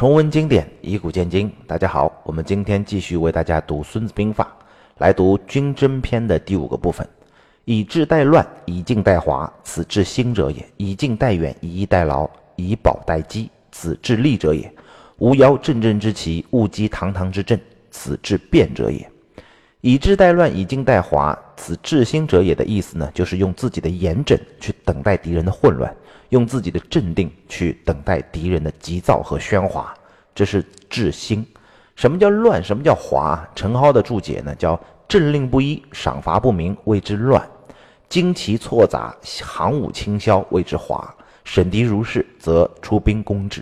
重温经典，以古鉴今。大家好，我们今天继续为大家读《孙子兵法》，来读军争篇的第五个部分：以治代乱，以静代华，此治兴者也；以静代远，以逸待劳，以保待机，此治利者也。无邀阵阵之旗，勿击堂堂之阵，此治变者也。以治代乱，以静代华，此治心者也的意思呢，就是用自己的严整去等待敌人的混乱。用自己的镇定去等待敌人的急躁和喧哗，这是治心。什么叫乱？什么叫华？陈蒿的注解呢？叫政令不一，赏罚不明，谓之乱；旌旗错杂，行伍倾销，谓之华；审敌如是，则出兵攻之。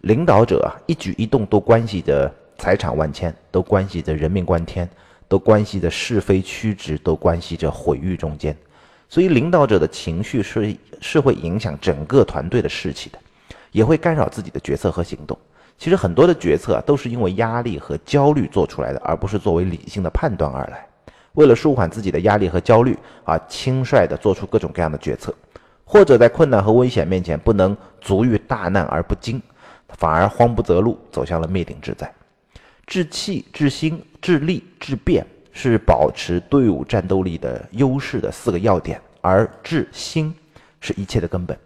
领导者啊，一举一动都关系着财产万千，都关系着人命关天，都关系着是非曲直，都关系着毁誉中间。所以，领导者的情绪是是会影响整个团队的士气的，也会干扰自己的决策和行动。其实，很多的决策啊，都是因为压力和焦虑做出来的，而不是作为理性的判断而来。为了舒缓自己的压力和焦虑啊，轻率地做出各种各样的决策，或者在困难和危险面前不能足遇大难而不惊，反而慌不择路，走向了灭顶之灾。治气、治心、治力、治变。是保持队伍战斗力的优势的四个要点，而治心是一切的根本。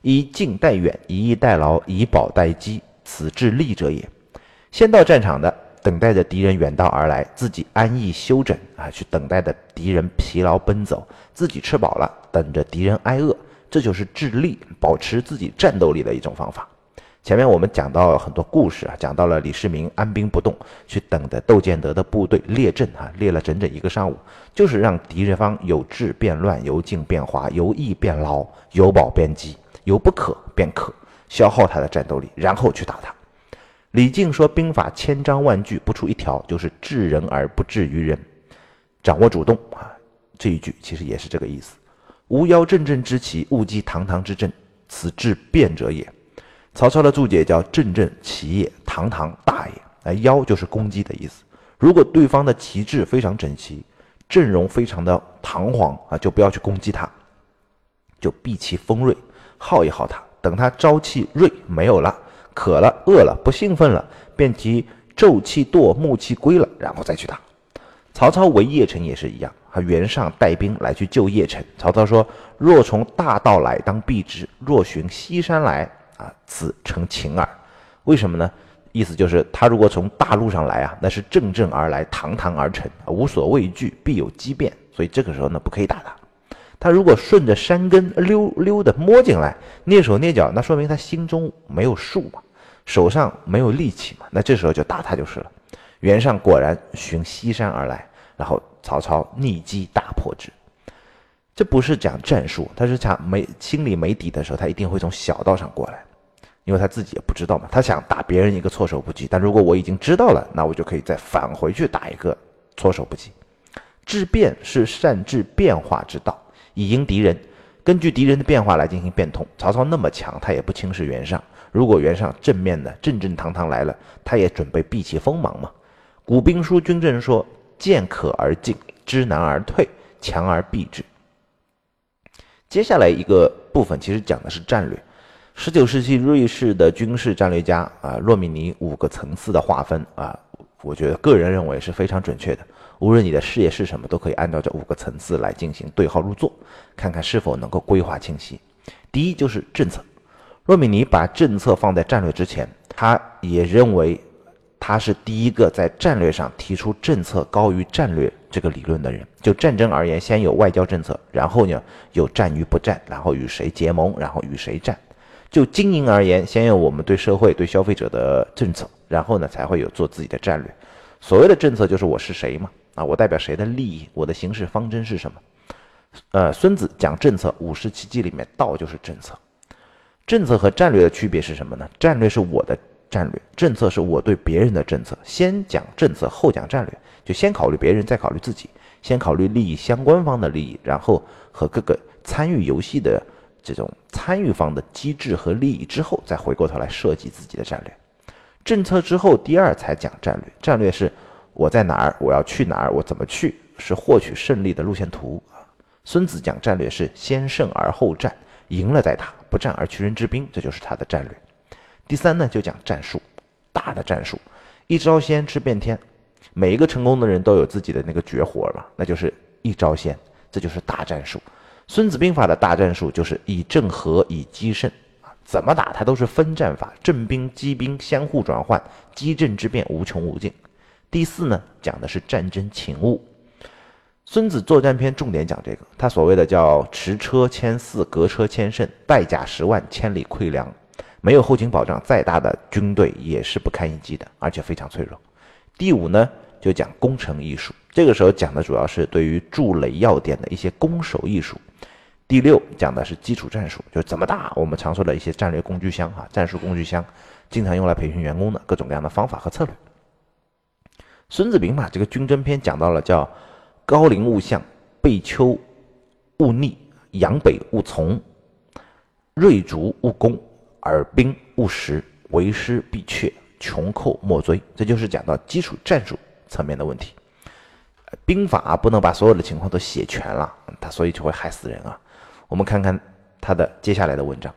以近待远，以逸待劳，以保待机，此治利者也。先到战场的，等待着敌人远道而来，自己安逸休整啊，去等待着敌人疲劳奔走，自己吃饱了，等着敌人挨饿，这就是治力，保持自己战斗力的一种方法。前面我们讲到很多故事啊，讲到了李世民安兵不动，去等着窦建德的部队列阵啊，列了整整一个上午，就是让敌人方由治变乱，由静变华，由易变劳，由保变饥，由不可变可，消耗他的战斗力，然后去打他。李靖说：“兵法千章万句，不出一条就是治人而不治于人，掌握主动啊。”这一句其实也是这个意思。无邀阵阵之旗，勿击堂堂之阵，此治变者也。曹操的注解叫“阵阵旗也，堂堂大也”。哎，腰就是攻击的意思。如果对方的旗帜非常整齐，阵容非常的堂皇啊，就不要去攻击他，就避其锋锐，耗一耗他。等他朝气锐没有了，渴了、饿了、不兴奋了，便提昼气堕，暮气归了，然后再去打。曹操围邺城也是一样，他袁尚带兵来去救邺城。曹操说：“若从大道来，当避之；若寻西山来。”啊，此成秦耳，为什么呢？意思就是他如果从大路上来啊，那是正正而来，堂堂而成，无所畏惧，必有机变，所以这个时候呢，不可以打他。他如果顺着山根溜溜的摸进来，蹑手蹑脚，那说明他心中没有数嘛，手上没有力气嘛，那这时候就打他就是了。袁尚果然循西山而来，然后曹操逆击大破之。这不是讲战术，他是讲没心里没底的时候，他一定会从小道上过来，因为他自己也不知道嘛。他想打别人一个措手不及，但如果我已经知道了，那我就可以再返回去打一个措手不及。治变是善治变化之道，以迎敌人，根据敌人的变化来进行变通。曹操那么强，他也不轻视袁尚。如果袁尚正面的正正堂堂来了，他也准备避其锋芒嘛。古兵书军阵说：见可而进，知难而退，强而避之。接下来一个部分其实讲的是战略。十九世纪瑞士的军事战略家啊，洛米尼五个层次的划分啊，我觉得个人认为是非常准确的。无论你的事业是什么，都可以按照这五个层次来进行对号入座，看看是否能够规划清晰。第一就是政策，洛米尼把政策放在战略之前，他也认为他是第一个在战略上提出政策高于战略。这个理论的人，就战争而言，先有外交政策，然后呢有战与不战，然后与谁结盟，然后与谁战。就经营而言，先有我们对社会、对消费者的政策，然后呢才会有做自己的战略。所谓的政策就是我是谁嘛，啊，我代表谁的利益，我的行事方针是什么？呃，孙子讲政策，五十七计里面道就是政策。政策和战略的区别是什么呢？战略是我的战略，政策是我对别人的政策。先讲政策，后讲战略。就先考虑别人，再考虑自己；先考虑利益相关方的利益，然后和各个参与游戏的这种参与方的机制和利益，之后再回过头来设计自己的战略。政策之后，第二才讲战略。战略是我在哪儿，我要去哪儿，我怎么去，是获取胜利的路线图。孙子讲战略是先胜而后战，赢了再打，不战而屈人之兵，这就是他的战略。第三呢，就讲战术。大的战术，一招鲜吃遍天。每一个成功的人都有自己的那个绝活嘛，那就是一招鲜，这就是大战术。孙子兵法的大战术就是以正合，以击胜啊，怎么打它都是分战法，阵兵机兵相互转换，机阵之变无穷无尽。第四呢，讲的是战争勤务。孙子作战篇重点讲这个，他所谓的叫持车千驷，隔车千乘，败甲十万，千里溃粮。没有后勤保障，再大的军队也是不堪一击的，而且非常脆弱。第五呢，就讲攻城艺术，这个时候讲的主要是对于筑垒要点的一些攻守艺术。第六讲的是基础战术，就是怎么打。我们常说的一些战略工具箱啊，战术工具箱，经常用来培训员工的各种各样的方法和策略。孙子兵法这个军争篇讲到了叫。高陵勿向，背丘勿逆，阳北勿从，锐卒勿攻，耳兵勿食，为师必却，穷寇莫追。这就是讲到基础战术层面的问题。兵法不能把所有的情况都写全了，他所以就会害死人啊。我们看看他的接下来的文章。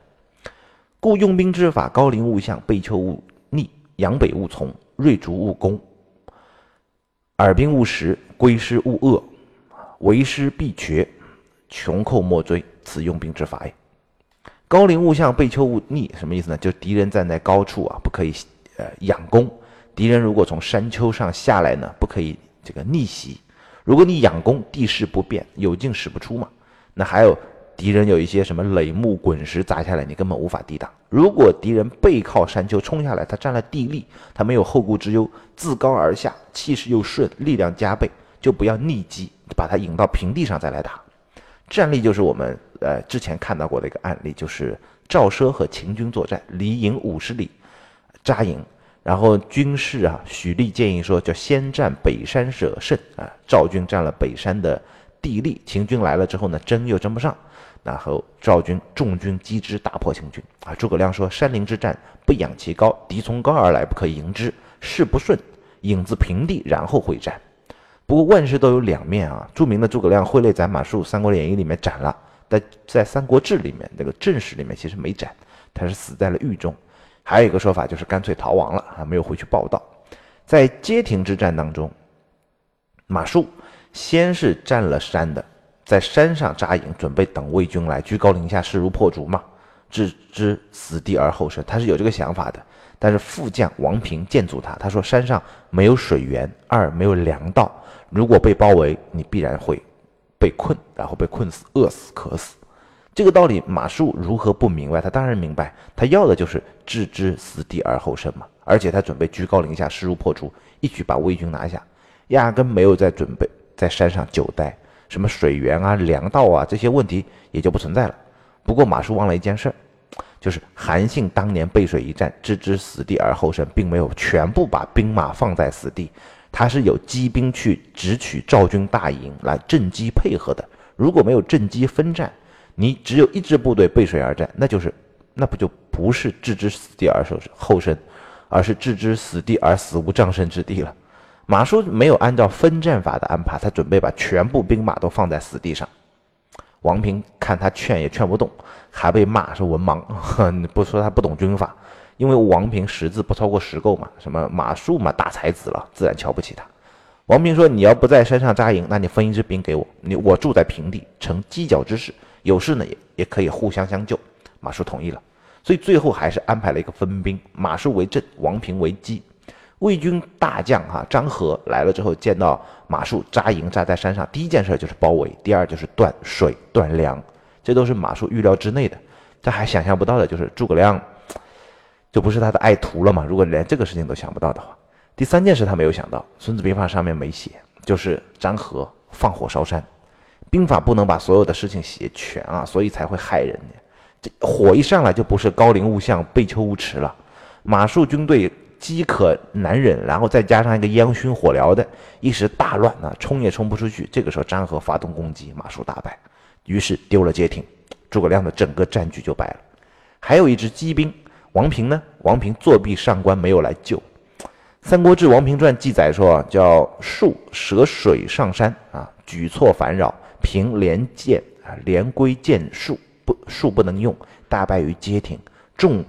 故用兵之法：高陵勿向，背丘勿逆，阳北勿从，锐卒勿攻。耳兵勿食，归师勿遏，为师必绝，穷寇莫追，此用兵之法也。高陵勿向，背丘勿逆，什么意思呢？就敌人站在高处啊，不可以呃仰攻；敌人如果从山丘上下来呢，不可以这个逆袭。如果你仰攻，地势不变，有进使不出嘛。那还有。敌人有一些什么垒木滚石砸下来，你根本无法抵挡。如果敌人背靠山丘冲下来，他占了地利，他没有后顾之忧，自高而下，气势又顺，力量加倍，就不要逆击，把他引到平地上再来打。战例就是我们呃之前看到过的一个案例，就是赵奢和秦军作战，离营五十里扎营，然后军士啊许厉建议说，叫先占北山者胜啊。赵军占了北山的地利，秦军来了之后呢，争又争不上。然后赵军重军击之，大破秦军。啊，诸葛亮说：“山林之战，不仰其高，敌从高而来，不可迎之。事不顺，引自平地，然后会战。”不过万事都有两面啊。著名的诸葛亮挥泪斩马谡，《三国演义》里面斩了，但在《三国志》里面那个正史里面其实没斩，他是死在了狱中。还有一个说法就是干脆逃亡了啊，没有回去报道。在街亭之战当中，马谡先是占了山的。在山上扎营，准备等魏军来，居高临下，势如破竹嘛，置之死地而后生。他是有这个想法的。但是副将王平见阻他，他说：“山上没有水源，二没有粮道，如果被包围，你必然会被困，然后被困死，饿死，渴死。”这个道理马谡如何不明白？他当然明白，他要的就是置之死地而后生嘛。而且他准备居高临下，势如破竹，一举把魏军拿下，压根没有在准备在山上久待。什么水源啊、粮道啊这些问题也就不存在了。不过马术忘了一件事儿，就是韩信当年背水一战，置之死地而后生，并没有全部把兵马放在死地，他是有机兵去直取赵军大营来阵机配合的。如果没有阵机分战，你只有一支部队背水而战，那就是那不就不是置之死地而后后生，而是置之死地而死无葬身之地了。马谡没有按照分战法的安排，他准备把全部兵马都放在死地上。王平看他劝也劝不动，还被骂是文盲。你不说他不懂军法，因为王平识字不超过十够嘛。什么马谡嘛，大才子了，自然瞧不起他。王平说：“你要不在山上扎营，那你分一支兵给我，你我住在平地，成犄角之势，有事呢也也可以互相相救。”马谡同意了，所以最后还是安排了一个分兵，马谡为阵，王平为机。魏军大将哈张合来了之后，见到马谡扎营扎在山上，第一件事就是包围，第二就是断水断粮，这都是马谡预料之内的。他还想象不到的就是诸葛亮，就不是他的爱徒了嘛？如果连这个事情都想不到的话，第三件事他没有想到，《孙子兵法》上面没写，就是张合放火烧山。兵法不能把所有的事情写全啊，所以才会害人。这火一上来就不是高陵勿向，背丘勿驰了，马谡军队。饥渴难忍，然后再加上一个烟熏火燎的，一时大乱啊，冲也冲不出去。这个时候张合发动攻击，马谡大败，于是丢了街亭，诸葛亮的整个战局就败了。还有一支机兵王平呢，王平作弊上官没有来救。《三国志·王平传》记载说，叫树涉水上山啊，举措烦扰，平连剑啊，连归剑术不术不能用，大败于街亭，众。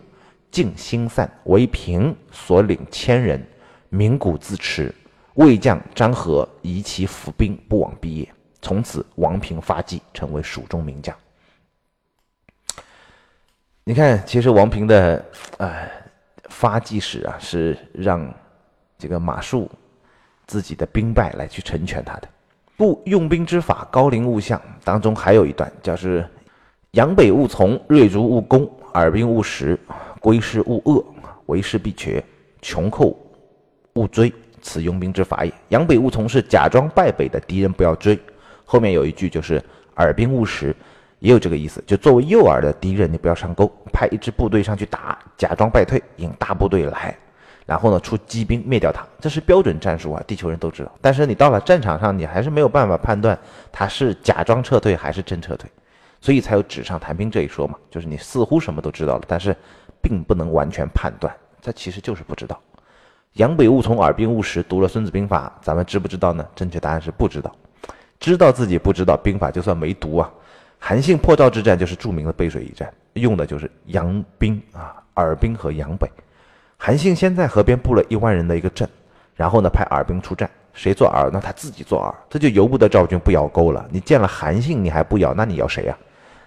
尽心散，为平所领千人，鸣鼓自持。魏将张合移其府兵不往毕业，从此王平发迹，成为蜀中名将。你看，其实王平的呃发迹史啊，是让这个马谡自己的兵败来去成全他的。故用兵之法，高陵勿相当中还有一段，叫是阳北勿从，锐卒勿攻，耳兵勿食，归师勿遏，为师必瘸，穷寇勿追。此用兵之法也。扬北勿从是假装败北的敌人不要追。后面有一句就是耳兵勿食，也有这个意思。就作为诱饵的敌人，你不要上钩，派一支部队上去打，假装败退，引大部队来，然后呢出机兵灭掉他。这是标准战术啊，地球人都知道。但是你到了战场上，你还是没有办法判断他是假装撤退还是真撤退，所以才有纸上谈兵这一说嘛。就是你似乎什么都知道了，但是并不能完全判断，这其实就是不知道。扬北勿从，耳兵勿食。读了《孙子兵法》，咱们知不知道呢？正确答案是不知道。知道自己不知道兵法，就算没读啊。韩信破赵之战就是著名的背水一战，用的就是扬兵啊，耳兵和扬北。韩信先在河边布了一万人的一个阵，然后呢派耳兵出战，谁做饵？那他自己做饵，这就由不得赵军不咬钩了。你见了韩信你还不咬，那你咬谁呀？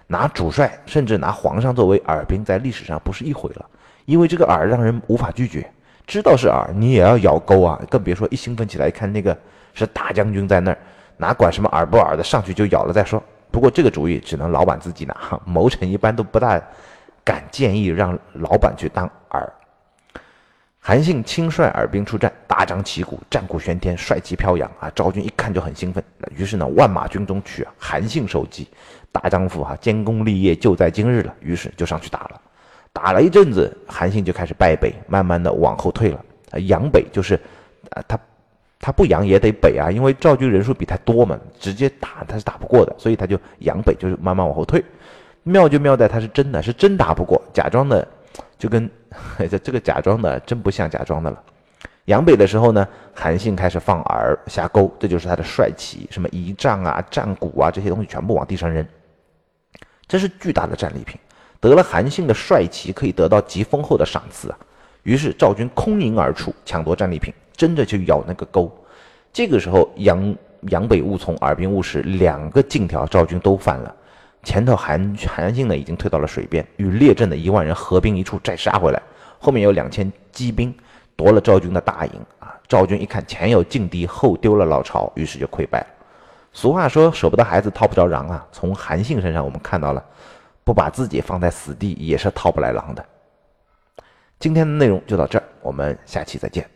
拿主帅甚至拿皇上作为耳兵，在历史上不是一回了，因为这个饵让人无法拒绝。知道是饵，你也要咬钩啊！更别说一兴奋起来，一看那个是大将军在那儿，哪管什么饵不饵的，上去就咬了再说。不过这个主意只能老板自己拿，谋臣一般都不大敢建议让老板去当。韩信亲率耳兵出战，大张旗鼓，战鼓喧天，帅气飘扬啊！赵军一看就很兴奋，于是呢，万马军中取，韩信首级，大丈夫哈，建功立业就在今日了。于是就上去打了。打了一阵子，韩信就开始败北，慢慢的往后退了。扬北就是，啊，他他不扬也得北啊，因为赵军人数比他多嘛，直接打他是打不过的，所以他就扬北，就是慢慢往后退。妙就妙在他是真的是真打不过，假装的就跟 这这个假装的真不像假装的了。扬北的时候呢，韩信开始放饵下钩，这就是他的帅气，什么仪仗啊、战鼓啊这些东西全部往地上扔，这是巨大的战利品。得了韩信的帅旗，可以得到极丰厚的赏赐啊！于是赵军空营而出，抢夺战利品，争着去咬那个钩。这个时候，扬扬北勿从，耳兵勿食，两个禁条，赵军都犯了。前头韩韩信呢，已经退到了水边，与列阵的一万人合兵一处，再杀回来。后面有两千骑兵夺了赵军的大营啊！赵军一看前有劲敌，后丢了老巢，于是就溃败了。俗话说，舍不得孩子套不着狼啊！从韩信身上，我们看到了。不把自己放在死地也是套不来狼的。今天的内容就到这儿，我们下期再见。